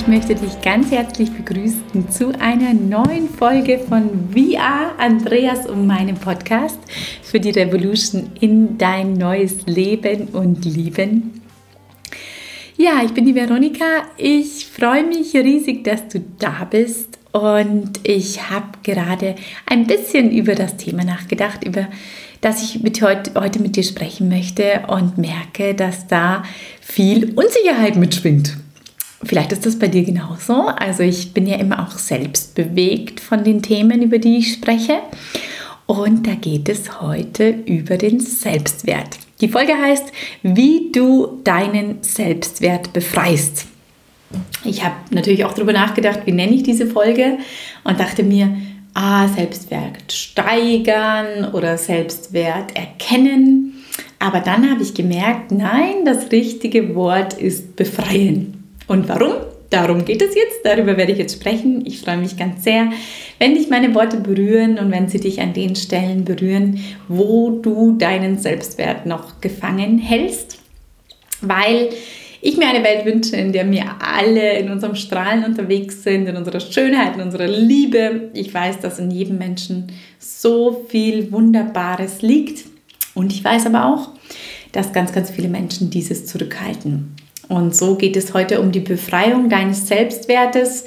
ich möchte dich ganz herzlich begrüßen zu einer neuen Folge von VR Andreas und meinem Podcast für die Revolution in dein neues Leben und Lieben. Ja, ich bin die Veronika. Ich freue mich riesig, dass du da bist und ich habe gerade ein bisschen über das Thema nachgedacht, über das ich mit heute, heute mit dir sprechen möchte und merke, dass da viel Unsicherheit mitschwingt. Vielleicht ist das bei dir genauso. Also ich bin ja immer auch selbst bewegt von den Themen, über die ich spreche. Und da geht es heute über den Selbstwert. Die Folge heißt, wie du deinen Selbstwert befreist. Ich habe natürlich auch darüber nachgedacht, wie nenne ich diese Folge und dachte mir, ah, Selbstwert steigern oder Selbstwert erkennen. Aber dann habe ich gemerkt, nein, das richtige Wort ist befreien. Und warum? Darum geht es jetzt, darüber werde ich jetzt sprechen. Ich freue mich ganz sehr, wenn dich meine Worte berühren und wenn sie dich an den Stellen berühren, wo du deinen Selbstwert noch gefangen hältst, weil ich mir eine Welt wünsche, in der wir alle in unserem Strahlen unterwegs sind, in unserer Schönheit, in unserer Liebe. Ich weiß, dass in jedem Menschen so viel Wunderbares liegt. Und ich weiß aber auch, dass ganz, ganz viele Menschen dieses zurückhalten. Und so geht es heute um die Befreiung deines Selbstwertes.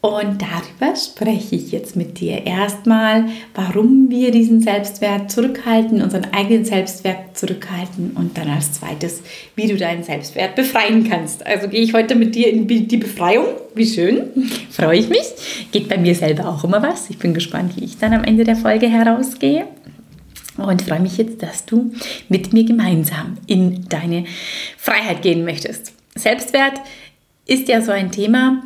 Und darüber spreche ich jetzt mit dir. Erstmal, warum wir diesen Selbstwert zurückhalten, unseren eigenen Selbstwert zurückhalten und dann als zweites, wie du deinen Selbstwert befreien kannst. Also gehe ich heute mit dir in die Befreiung. Wie schön, freue ich mich. Geht bei mir selber auch immer was. Ich bin gespannt, wie ich dann am Ende der Folge herausgehe. Und freue mich jetzt, dass du mit mir gemeinsam in deine Freiheit gehen möchtest. Selbstwert ist ja so ein Thema,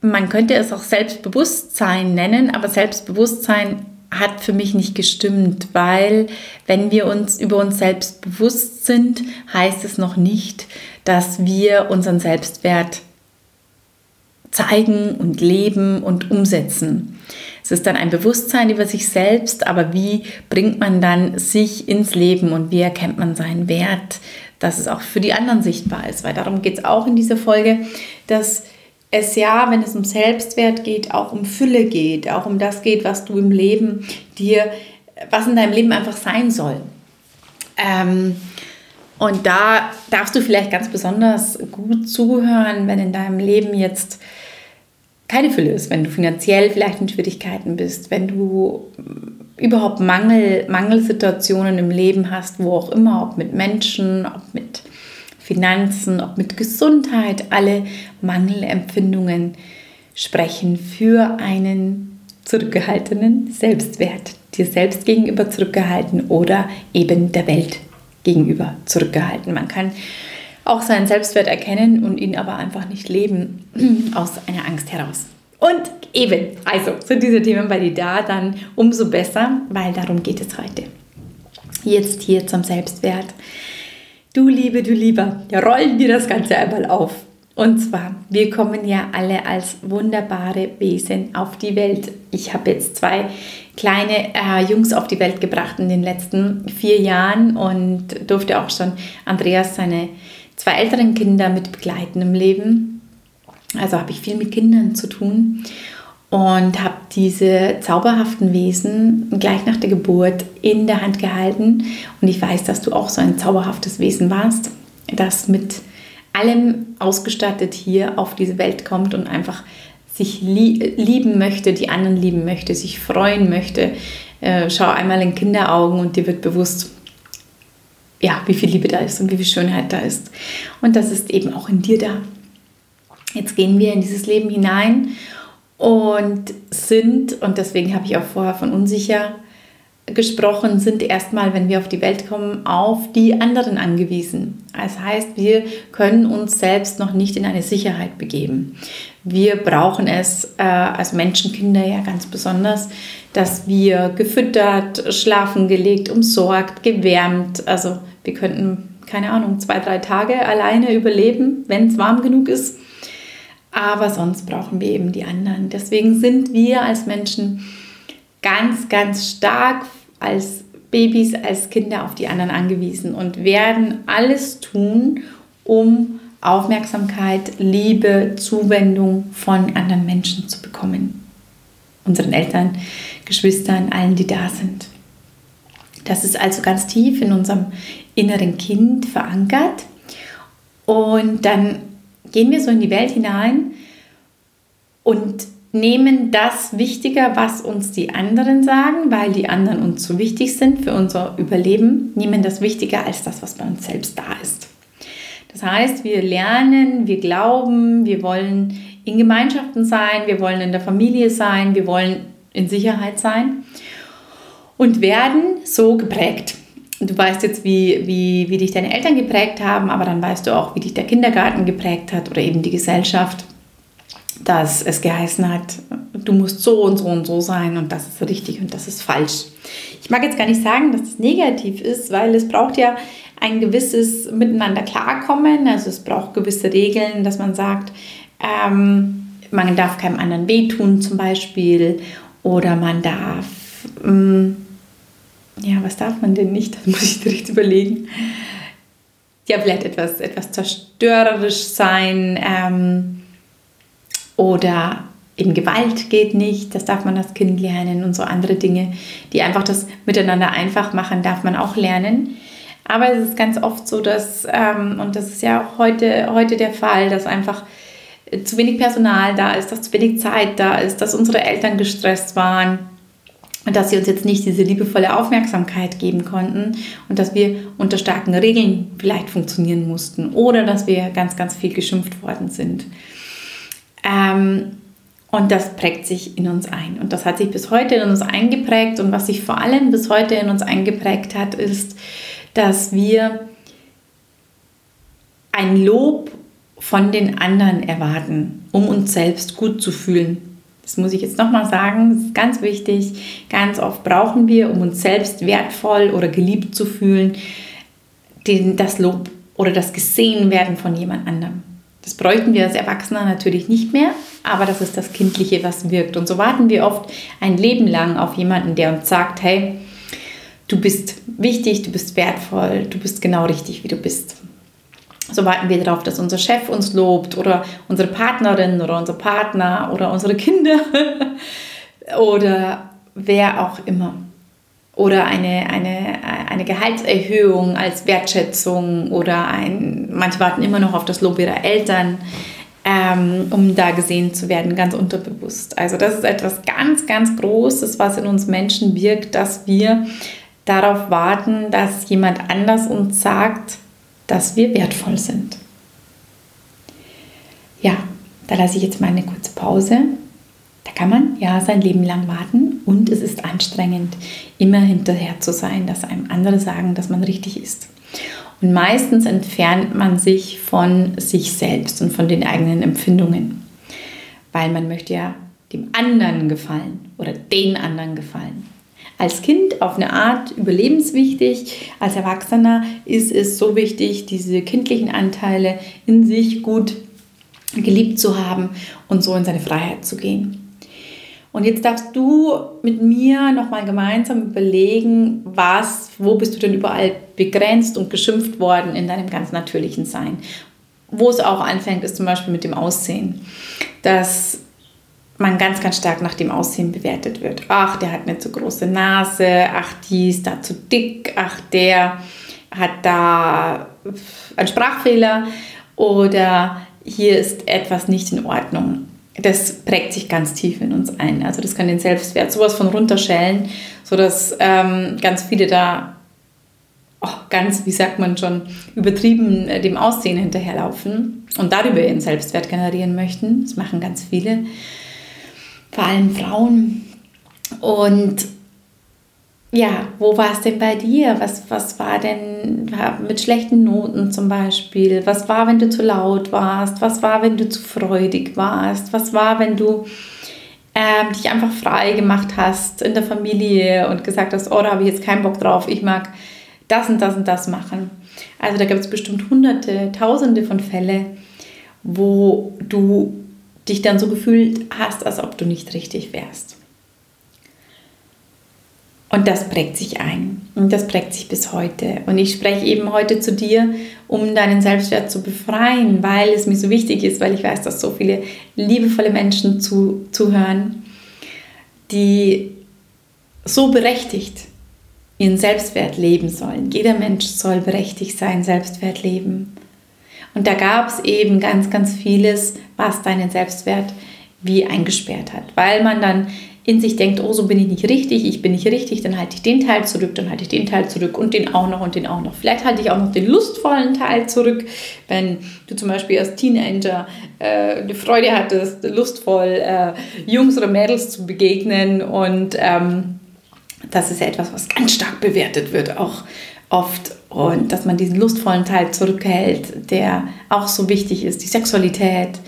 man könnte es auch Selbstbewusstsein nennen, aber Selbstbewusstsein hat für mich nicht gestimmt, weil wenn wir uns über uns selbst bewusst sind, heißt es noch nicht, dass wir unseren Selbstwert zeigen und leben und umsetzen. Ist dann ein Bewusstsein über sich selbst, aber wie bringt man dann sich ins Leben und wie erkennt man seinen Wert, dass es auch für die anderen sichtbar ist? Weil darum geht es auch in dieser Folge, dass es ja, wenn es um Selbstwert geht, auch um Fülle geht, auch um das geht, was du im Leben dir, was in deinem Leben einfach sein soll. Ähm, und da darfst du vielleicht ganz besonders gut zuhören, wenn in deinem Leben jetzt keine Fülle ist, wenn du finanziell vielleicht in Schwierigkeiten bist, wenn du überhaupt Mangel, Mangelsituationen im Leben hast, wo auch immer, ob mit Menschen, ob mit Finanzen, ob mit Gesundheit, alle Mangelempfindungen sprechen für einen zurückgehaltenen Selbstwert, dir selbst gegenüber zurückgehalten oder eben der Welt gegenüber zurückgehalten. Man kann auch seinen Selbstwert erkennen und ihn aber einfach nicht leben aus einer Angst heraus. Und eben, also sind diese Themen bei dir da, dann umso besser, weil darum geht es heute. Jetzt hier zum Selbstwert. Du Liebe, du Lieber, ja, rollen wir das Ganze einmal auf. Und zwar, wir kommen ja alle als wunderbare Wesen auf die Welt. Ich habe jetzt zwei kleine äh, Jungs auf die Welt gebracht in den letzten vier Jahren und durfte auch schon Andreas seine zwei älteren Kinder mit begleiten im Leben. Also habe ich viel mit Kindern zu tun und habe diese zauberhaften Wesen gleich nach der Geburt in der Hand gehalten. Und ich weiß, dass du auch so ein zauberhaftes Wesen warst, das mit allem ausgestattet hier auf diese Welt kommt und einfach sich lieben möchte, die anderen lieben möchte, sich freuen möchte. Äh, schau einmal in Kinderaugen und dir wird bewusst, ja, wie viel Liebe da ist und wie viel Schönheit da ist. Und das ist eben auch in dir da. Jetzt gehen wir in dieses Leben hinein und sind, und deswegen habe ich auch vorher von unsicher gesprochen, sind erstmal, wenn wir auf die Welt kommen, auf die anderen angewiesen. Das heißt, wir können uns selbst noch nicht in eine Sicherheit begeben. Wir brauchen es äh, als Menschenkinder ja ganz besonders, dass wir gefüttert, schlafen gelegt, umsorgt, gewärmt, also wir könnten, keine Ahnung, zwei, drei Tage alleine überleben, wenn es warm genug ist. Aber sonst brauchen wir eben die anderen. Deswegen sind wir als Menschen ganz, ganz stark als Babys, als Kinder auf die anderen angewiesen und werden alles tun, um Aufmerksamkeit, Liebe, Zuwendung von anderen Menschen zu bekommen. Unseren Eltern, Geschwistern, allen, die da sind. Das ist also ganz tief in unserem inneren Kind verankert. Und dann gehen wir so in die Welt hinein und nehmen das wichtiger, was uns die anderen sagen, weil die anderen uns so wichtig sind für unser Überleben, nehmen das wichtiger als das, was bei uns selbst da ist. Das heißt, wir lernen, wir glauben, wir wollen in Gemeinschaften sein, wir wollen in der Familie sein, wir wollen in Sicherheit sein und werden so geprägt. Du weißt jetzt, wie, wie, wie dich deine Eltern geprägt haben, aber dann weißt du auch, wie dich der Kindergarten geprägt hat oder eben die Gesellschaft, dass es geheißen hat, du musst so und so und so sein und das ist richtig und das ist falsch. Ich mag jetzt gar nicht sagen, dass es negativ ist, weil es braucht ja ein gewisses Miteinander klarkommen. Also es braucht gewisse Regeln, dass man sagt, ähm, man darf keinem anderen wehtun zum Beispiel oder man darf, ähm, ja, was darf man denn nicht? Das muss ich direkt überlegen. Ja, vielleicht etwas, etwas zerstörerisch sein ähm, oder eben Gewalt geht nicht, das darf man als Kind lernen und so andere Dinge, die einfach das Miteinander einfach machen, darf man auch lernen. Aber es ist ganz oft so, dass, ähm, und das ist ja auch heute, heute der Fall, dass einfach zu wenig Personal da ist, dass zu wenig Zeit da ist, dass unsere Eltern gestresst waren und dass sie uns jetzt nicht diese liebevolle Aufmerksamkeit geben konnten und dass wir unter starken Regeln vielleicht funktionieren mussten oder dass wir ganz, ganz viel geschimpft worden sind. Ähm, und das prägt sich in uns ein. Und das hat sich bis heute in uns eingeprägt. Und was sich vor allem bis heute in uns eingeprägt hat, ist, dass wir ein Lob von den anderen erwarten, um uns selbst gut zu fühlen. Das muss ich jetzt nochmal sagen, das ist ganz wichtig. Ganz oft brauchen wir, um uns selbst wertvoll oder geliebt zu fühlen, den, das Lob oder das Gesehenwerden von jemand anderem. Das bräuchten wir als Erwachsener natürlich nicht mehr, aber das ist das Kindliche, was wirkt. Und so warten wir oft ein Leben lang auf jemanden, der uns sagt, hey, du bist wichtig, du bist wertvoll, du bist genau richtig, wie du bist. So warten wir darauf, dass unser Chef uns lobt oder unsere Partnerin oder unser Partner oder unsere Kinder oder wer auch immer. Oder eine, eine, eine Gehaltserhöhung als Wertschätzung oder ein, manche warten immer noch auf das Lob ihrer Eltern, ähm, um da gesehen zu werden, ganz unterbewusst. Also das ist etwas ganz, ganz Großes, was in uns Menschen wirkt, dass wir darauf warten, dass jemand anders uns sagt, dass wir wertvoll sind. Ja, da lasse ich jetzt mal eine kurze Pause. Da kann man ja sein Leben lang warten und es ist anstrengend, immer hinterher zu sein, dass einem andere sagen, dass man richtig ist. Und meistens entfernt man sich von sich selbst und von den eigenen Empfindungen, weil man möchte ja dem anderen gefallen oder den anderen gefallen als Kind auf eine Art überlebenswichtig. Als Erwachsener ist es so wichtig, diese kindlichen Anteile in sich gut geliebt zu haben und so in seine Freiheit zu gehen. Und jetzt darfst du mit mir nochmal gemeinsam überlegen, was, wo bist du denn überall begrenzt und geschimpft worden in deinem ganz natürlichen Sein. Wo es auch anfängt, ist zum Beispiel mit dem Aussehen. Dass man ganz, ganz stark nach dem Aussehen bewertet wird. Ach, der hat eine zu große Nase, ach, die ist da zu dick, ach, der hat da einen Sprachfehler oder hier ist etwas nicht in Ordnung. Das prägt sich ganz tief in uns ein. Also das kann den Selbstwert sowas von runterschellen, sodass ähm, ganz viele da oh, ganz, wie sagt man schon, übertrieben äh, dem Aussehen hinterherlaufen und darüber ihren Selbstwert generieren möchten. Das machen ganz viele vor allem Frauen. Und ja, wo war es denn bei dir? Was, was war denn mit schlechten Noten zum Beispiel? Was war, wenn du zu laut warst? Was war, wenn du zu freudig warst? Was war, wenn du ähm, dich einfach frei gemacht hast in der Familie und gesagt hast, oh, da habe ich jetzt keinen Bock drauf, ich mag das und das und das machen. Also da gibt es bestimmt hunderte, tausende von Fällen, wo du dich dann so gefühlt hast, als ob du nicht richtig wärst. Und das prägt sich ein. Und das prägt sich bis heute. Und ich spreche eben heute zu dir, um deinen Selbstwert zu befreien, weil es mir so wichtig ist, weil ich weiß, dass so viele liebevolle Menschen zu, zuhören, die so berechtigt ihren Selbstwert leben sollen. Jeder Mensch soll berechtigt sein, Selbstwert leben. Und da gab es eben ganz, ganz vieles, was deinen Selbstwert wie eingesperrt hat, weil man dann in sich denkt, oh, so bin ich nicht richtig, ich bin nicht richtig, dann halte ich den Teil zurück, dann halte ich den Teil zurück und den auch noch und den auch noch. Vielleicht halte ich auch noch den lustvollen Teil zurück, wenn du zum Beispiel als Teenager äh, die Freude hattest, lustvoll äh, Jungs oder Mädels zu begegnen und ähm, das ist ja etwas, was ganz stark bewertet wird, auch oft. Und dass man diesen lustvollen Teil zurückhält, der auch so wichtig ist, die Sexualität,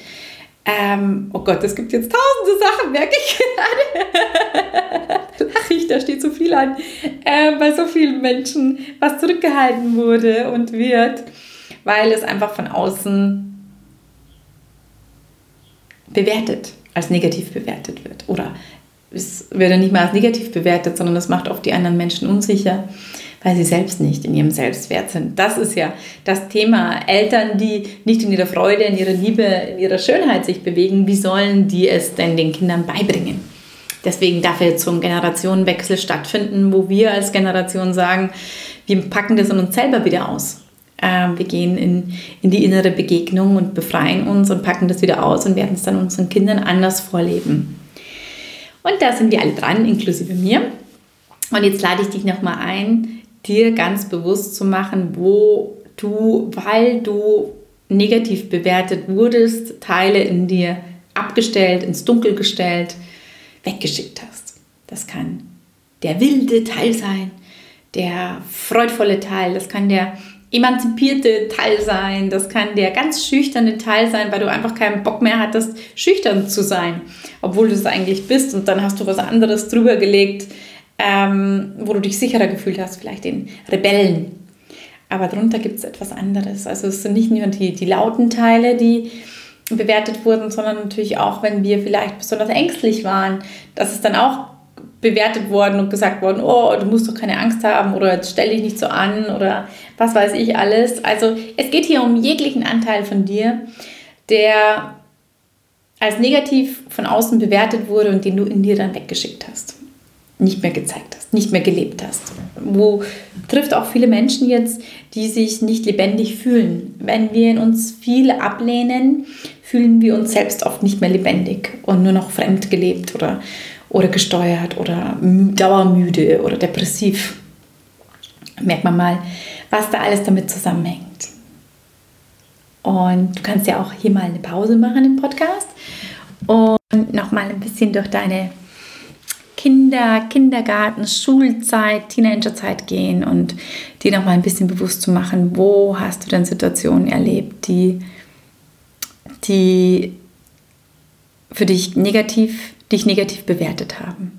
ähm, oh Gott, es gibt jetzt tausende Sachen, merke ich gerade. Lache ich, da steht so viel an. Äh, bei so vielen Menschen, was zurückgehalten wurde und wird, weil es einfach von außen bewertet, als negativ bewertet wird. Oder es wird ja nicht mal als negativ bewertet, sondern es macht oft die anderen Menschen unsicher weil sie selbst nicht in ihrem Selbstwert sind. Das ist ja das Thema. Eltern, die nicht in ihrer Freude, in ihrer Liebe, in ihrer Schönheit sich bewegen, wie sollen die es denn den Kindern beibringen? Deswegen darf jetzt so ein Generationenwechsel stattfinden, wo wir als Generation sagen, wir packen das in uns selber wieder aus. Ähm, wir gehen in, in die innere Begegnung und befreien uns und packen das wieder aus und werden es dann unseren Kindern anders vorleben. Und da sind wir alle dran, inklusive mir. Und jetzt lade ich dich nochmal ein, dir ganz bewusst zu machen, wo du, weil du negativ bewertet wurdest, Teile in dir abgestellt, ins Dunkel gestellt, weggeschickt hast. Das kann der wilde Teil sein, der freudvolle Teil, das kann der emanzipierte Teil sein, das kann der ganz schüchterne Teil sein, weil du einfach keinen Bock mehr hattest, schüchtern zu sein, obwohl du es eigentlich bist und dann hast du was anderes drüber gelegt, ähm, wo du dich sicherer gefühlt hast, vielleicht den Rebellen. Aber darunter gibt es etwas anderes. Also es sind nicht nur die, die lauten Teile, die bewertet wurden, sondern natürlich auch, wenn wir vielleicht besonders ängstlich waren, dass es dann auch bewertet worden und gesagt worden, oh, du musst doch keine Angst haben oder jetzt stell dich nicht so an oder was weiß ich alles. Also es geht hier um jeglichen Anteil von dir, der als negativ von außen bewertet wurde und den du in dir dann weggeschickt hast nicht mehr gezeigt hast, nicht mehr gelebt hast. Wo trifft auch viele Menschen jetzt, die sich nicht lebendig fühlen. Wenn wir in uns viel ablehnen, fühlen wir uns selbst oft nicht mehr lebendig und nur noch fremd gelebt oder, oder gesteuert oder dauermüde oder depressiv. Merkt man mal, was da alles damit zusammenhängt. Und du kannst ja auch hier mal eine Pause machen im Podcast und nochmal ein bisschen durch deine Kinder, Kindergarten, Schulzeit, Teenagerzeit gehen und dir noch mal ein bisschen bewusst zu machen, wo hast du denn Situationen erlebt, die, die für dich negativ, dich negativ bewertet haben.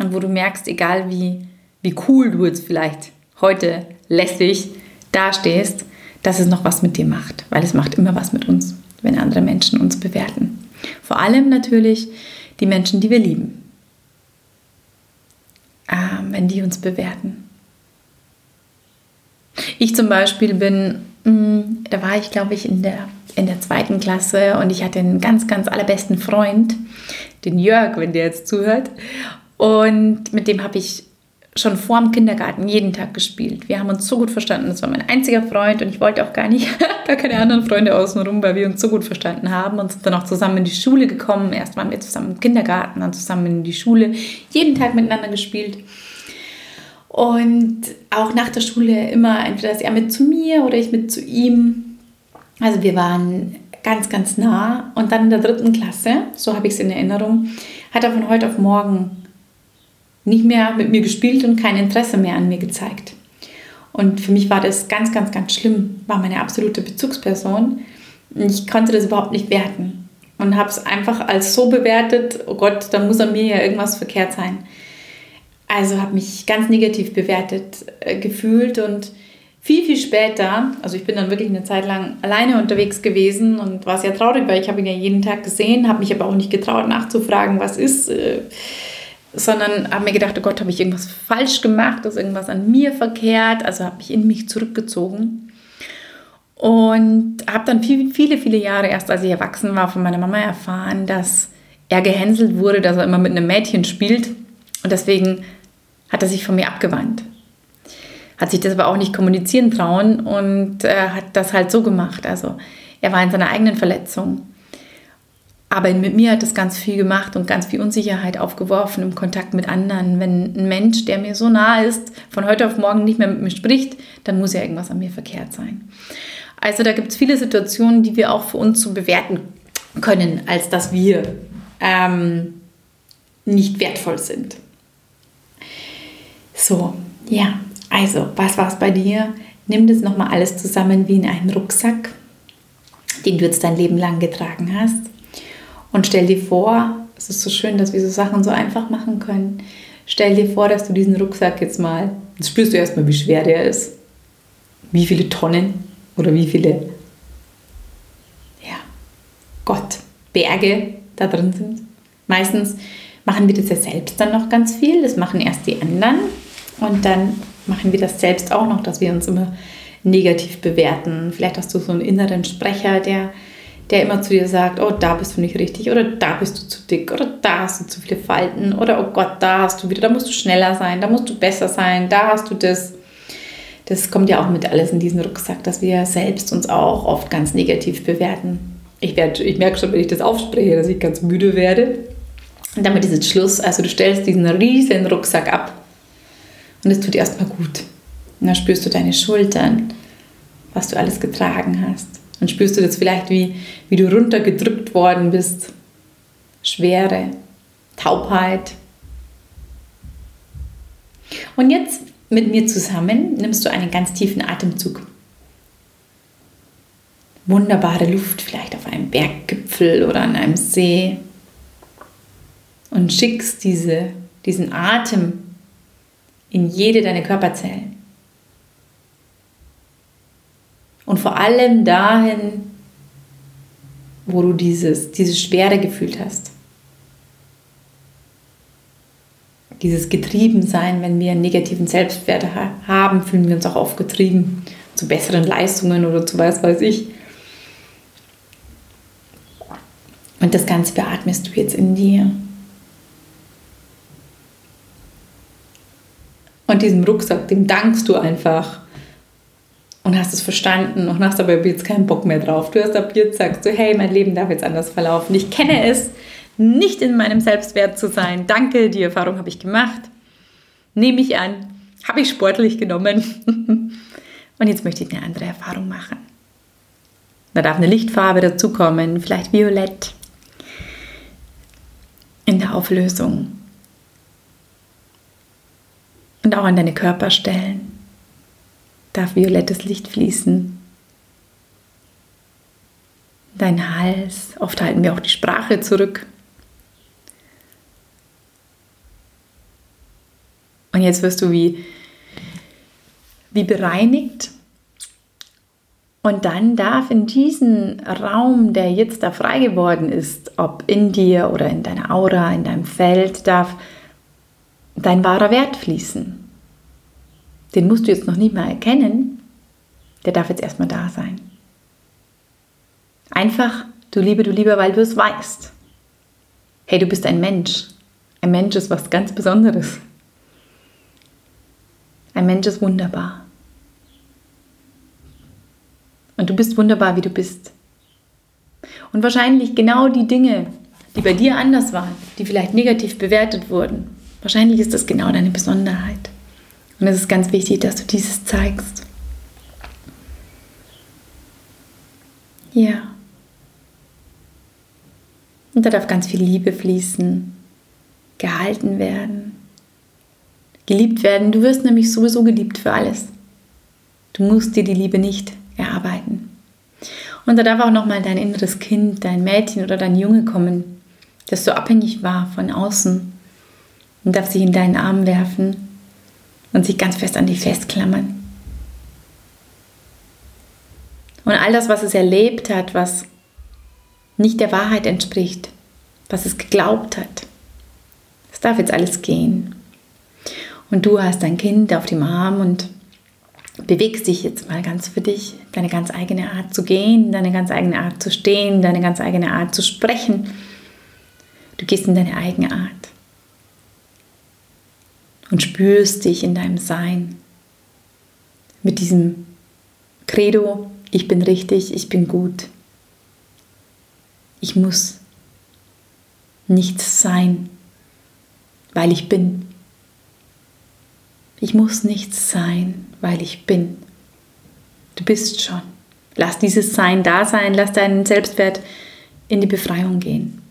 Und wo du merkst, egal wie, wie cool du jetzt vielleicht heute lässig dastehst, dass es noch was mit dir macht, weil es macht immer was mit uns, wenn andere Menschen uns bewerten. Vor allem natürlich, die Menschen, die wir lieben, ähm, wenn die uns bewerten. Ich zum Beispiel bin, mh, mm, da war ich glaube ich in der, in der zweiten Klasse und ich hatte einen ganz, ganz allerbesten Freund, den Jörg, wenn der jetzt zuhört. Und mit dem habe ich schon vor dem Kindergarten jeden Tag gespielt. Wir haben uns so gut verstanden. Das war mein einziger Freund und ich wollte auch gar nicht gar keine anderen Freunde außenrum, weil wir uns so gut verstanden haben und sind dann auch zusammen in die Schule gekommen. Erst waren wir zusammen im Kindergarten, dann zusammen in die Schule. Jeden Tag miteinander gespielt. Und auch nach der Schule immer entweder ist er mit zu mir oder ich mit zu ihm. Also wir waren ganz, ganz nah. Und dann in der dritten Klasse, so habe ich es in Erinnerung, hat er von heute auf morgen nicht mehr mit mir gespielt und kein Interesse mehr an mir gezeigt. Und für mich war das ganz, ganz, ganz schlimm, war meine absolute Bezugsperson. Ich konnte das überhaupt nicht werten und habe es einfach als so bewertet, oh Gott, da muss an mir ja irgendwas verkehrt sein. Also habe mich ganz negativ bewertet äh, gefühlt und viel, viel später, also ich bin dann wirklich eine Zeit lang alleine unterwegs gewesen und war sehr traurig, weil ich habe ihn ja jeden Tag gesehen, habe mich aber auch nicht getraut nachzufragen, was ist. Äh, sondern habe mir gedacht, oh Gott, habe ich irgendwas falsch gemacht, ist irgendwas an mir verkehrt, also habe mich in mich zurückgezogen und habe dann viel, viele, viele Jahre erst, als ich erwachsen war, von meiner Mama erfahren, dass er gehänselt wurde, dass er immer mit einem Mädchen spielt und deswegen hat er sich von mir abgewandt. Hat sich das aber auch nicht kommunizieren trauen und äh, hat das halt so gemacht. Also er war in seiner eigenen Verletzung. Aber mit mir hat das ganz viel gemacht und ganz viel Unsicherheit aufgeworfen im Kontakt mit anderen. Wenn ein Mensch, der mir so nahe ist, von heute auf morgen nicht mehr mit mir spricht, dann muss ja irgendwas an mir verkehrt sein. Also da gibt es viele Situationen, die wir auch für uns so bewerten können, als dass wir ähm, nicht wertvoll sind. So, ja, also, was war es bei dir? Nimm das nochmal alles zusammen wie in einen Rucksack, den du jetzt dein Leben lang getragen hast. Und stell dir vor, es ist so schön, dass wir so Sachen so einfach machen können. Stell dir vor, dass du diesen Rucksack jetzt mal, jetzt spürst du erstmal, wie schwer der ist. Wie viele Tonnen oder wie viele, ja, Gott, Berge da drin sind. Meistens machen wir das ja selbst dann noch ganz viel. Das machen erst die anderen und dann machen wir das selbst auch noch, dass wir uns immer negativ bewerten. Vielleicht hast du so einen inneren Sprecher, der, der immer zu dir sagt, oh, da bist du nicht richtig oder da bist du zu dick oder da hast du zu viele Falten oder oh Gott, da hast du wieder, da musst du schneller sein, da musst du besser sein, da hast du das. Das kommt ja auch mit alles in diesen Rucksack, dass wir selbst uns auch oft ganz negativ bewerten. Ich, werd, ich merke schon, wenn ich das aufspreche, dass ich ganz müde werde. Und damit ist jetzt Schluss. Also du stellst diesen riesen Rucksack ab und es tut erstmal gut. Und dann spürst du deine Schultern, was du alles getragen hast. Und spürst du das vielleicht, wie, wie du runtergedrückt worden bist. Schwere, Taubheit. Und jetzt mit mir zusammen nimmst du einen ganz tiefen Atemzug. Wunderbare Luft, vielleicht auf einem Berggipfel oder an einem See. Und schickst diese, diesen Atem in jede deiner Körperzellen. Und vor allem dahin, wo du dieses, diese Schwere gefühlt hast. Dieses Getriebensein, wenn wir einen negativen Selbstwert haben, fühlen wir uns auch oft getrieben zu besseren Leistungen oder zu was weiß ich. Und das Ganze beatmest du jetzt in dir. Und diesem Rucksack, dem dankst du einfach und hast es verstanden und hast aber jetzt keinen Bock mehr drauf. Du hast ab jetzt sagst du, hey, mein Leben darf jetzt anders verlaufen. Ich kenne es, nicht in meinem Selbstwert zu sein. Danke, die Erfahrung habe ich gemacht. Nehme ich an, habe ich sportlich genommen. und jetzt möchte ich eine andere Erfahrung machen. Da darf eine Lichtfarbe dazukommen, vielleicht violett in der Auflösung und auch an deine Körperstellen darf violettes Licht fließen. Dein Hals, oft halten wir auch die Sprache zurück. Und jetzt wirst du wie, wie bereinigt. Und dann darf in diesen Raum, der jetzt da frei geworden ist, ob in dir oder in deiner Aura, in deinem Feld, darf dein wahrer Wert fließen. Den musst du jetzt noch nicht mal erkennen, der darf jetzt erstmal da sein. Einfach, du Liebe, du Liebe, weil du es weißt. Hey, du bist ein Mensch. Ein Mensch ist was ganz Besonderes. Ein Mensch ist wunderbar. Und du bist wunderbar, wie du bist. Und wahrscheinlich genau die Dinge, die bei dir anders waren, die vielleicht negativ bewertet wurden, Wahrscheinlich ist das genau deine Besonderheit. Und es ist ganz wichtig, dass du dieses zeigst. Ja. Und da darf ganz viel Liebe fließen, gehalten werden, geliebt werden. Du wirst nämlich sowieso geliebt für alles. Du musst dir die Liebe nicht erarbeiten. Und da darf auch nochmal dein inneres Kind, dein Mädchen oder dein Junge kommen, das so abhängig war von außen und darf sich in deinen Arm werfen und sich ganz fest an dich festklammern. Und all das, was es erlebt hat, was nicht der Wahrheit entspricht, was es geglaubt hat, es darf jetzt alles gehen. Und du hast dein Kind auf dem Arm und bewegst dich jetzt mal ganz für dich, deine ganz eigene Art zu gehen, deine ganz eigene Art zu stehen, deine ganz eigene Art zu sprechen. Du gehst in deine eigene Art und spürst dich in deinem Sein mit diesem Credo, ich bin richtig, ich bin gut. Ich muss nichts sein, weil ich bin. Ich muss nichts sein, weil ich bin. Du bist schon. Lass dieses Sein da sein, lass deinen Selbstwert in die Befreiung gehen.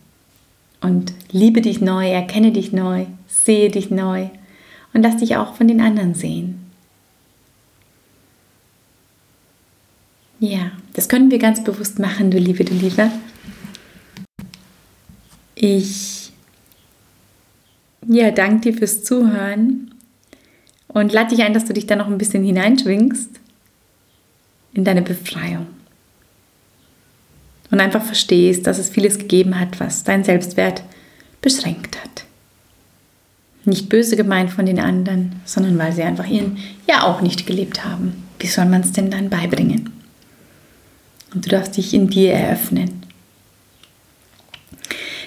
Und liebe dich neu, erkenne dich neu, sehe dich neu und lass dich auch von den anderen sehen. Ja, das können wir ganz bewusst machen, du Liebe, du Liebe. Ich ja, danke dir fürs Zuhören und lade dich ein, dass du dich da noch ein bisschen hineinschwingst in deine Befreiung. Und einfach verstehst, dass es vieles gegeben hat, was dein Selbstwert beschränkt hat. Nicht böse gemeint von den anderen, sondern weil sie einfach ihren ja auch nicht gelebt haben. Wie soll man es denn dann beibringen? Und du darfst dich in dir eröffnen.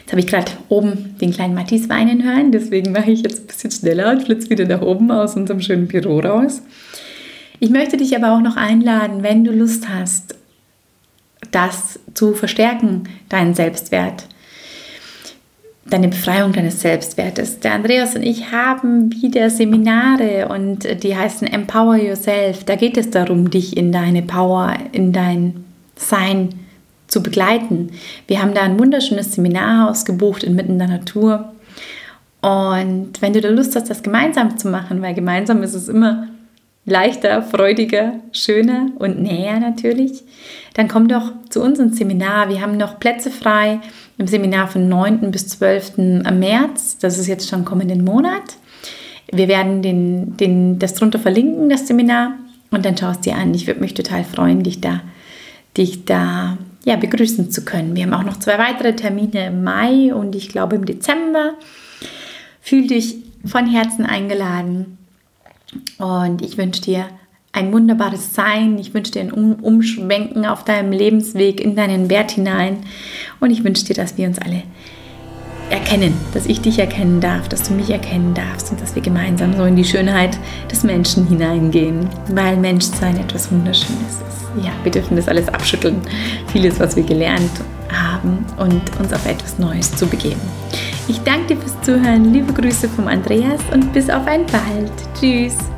Jetzt habe ich gerade oben den kleinen Matthias weinen hören, deswegen mache ich jetzt ein bisschen schneller und flitze wieder nach oben aus unserem schönen Büro raus. Ich möchte dich aber auch noch einladen, wenn du Lust hast, das zu verstärken, deinen Selbstwert, deine Befreiung deines Selbstwertes. Der Andreas und ich haben wieder Seminare und die heißen Empower Yourself. Da geht es darum, dich in deine Power, in dein Sein zu begleiten. Wir haben da ein wunderschönes Seminarhaus gebucht inmitten der Natur. Und wenn du da Lust hast, das gemeinsam zu machen, weil gemeinsam ist es immer leichter, freudiger, schöner und näher natürlich, dann komm doch zu uns ins Seminar. Wir haben noch Plätze frei im Seminar von 9. bis 12. März. Das ist jetzt schon kommenden Monat. Wir werden den, den, das drunter verlinken, das Seminar. Und dann schaust dir an. Ich würde mich total freuen, dich da, dich da ja, begrüßen zu können. Wir haben auch noch zwei weitere Termine im Mai und ich glaube im Dezember. Fühl dich von Herzen eingeladen und ich wünsche dir ein wunderbares Sein. Ich wünsche dir ein um Umschwenken auf deinem Lebensweg in deinen Wert hinein und ich wünsche dir, dass wir uns alle erkennen, dass ich dich erkennen darf, dass du mich erkennen darfst und dass wir gemeinsam so in die Schönheit des Menschen hineingehen, weil Menschsein etwas Wunderschönes ist ja, wir dürfen das alles abschütteln, vieles, was wir gelernt haben und uns auf etwas Neues zu begeben. Ich danke dir fürs Zuhören, liebe Grüße vom Andreas und bis auf ein bald. Tschüss.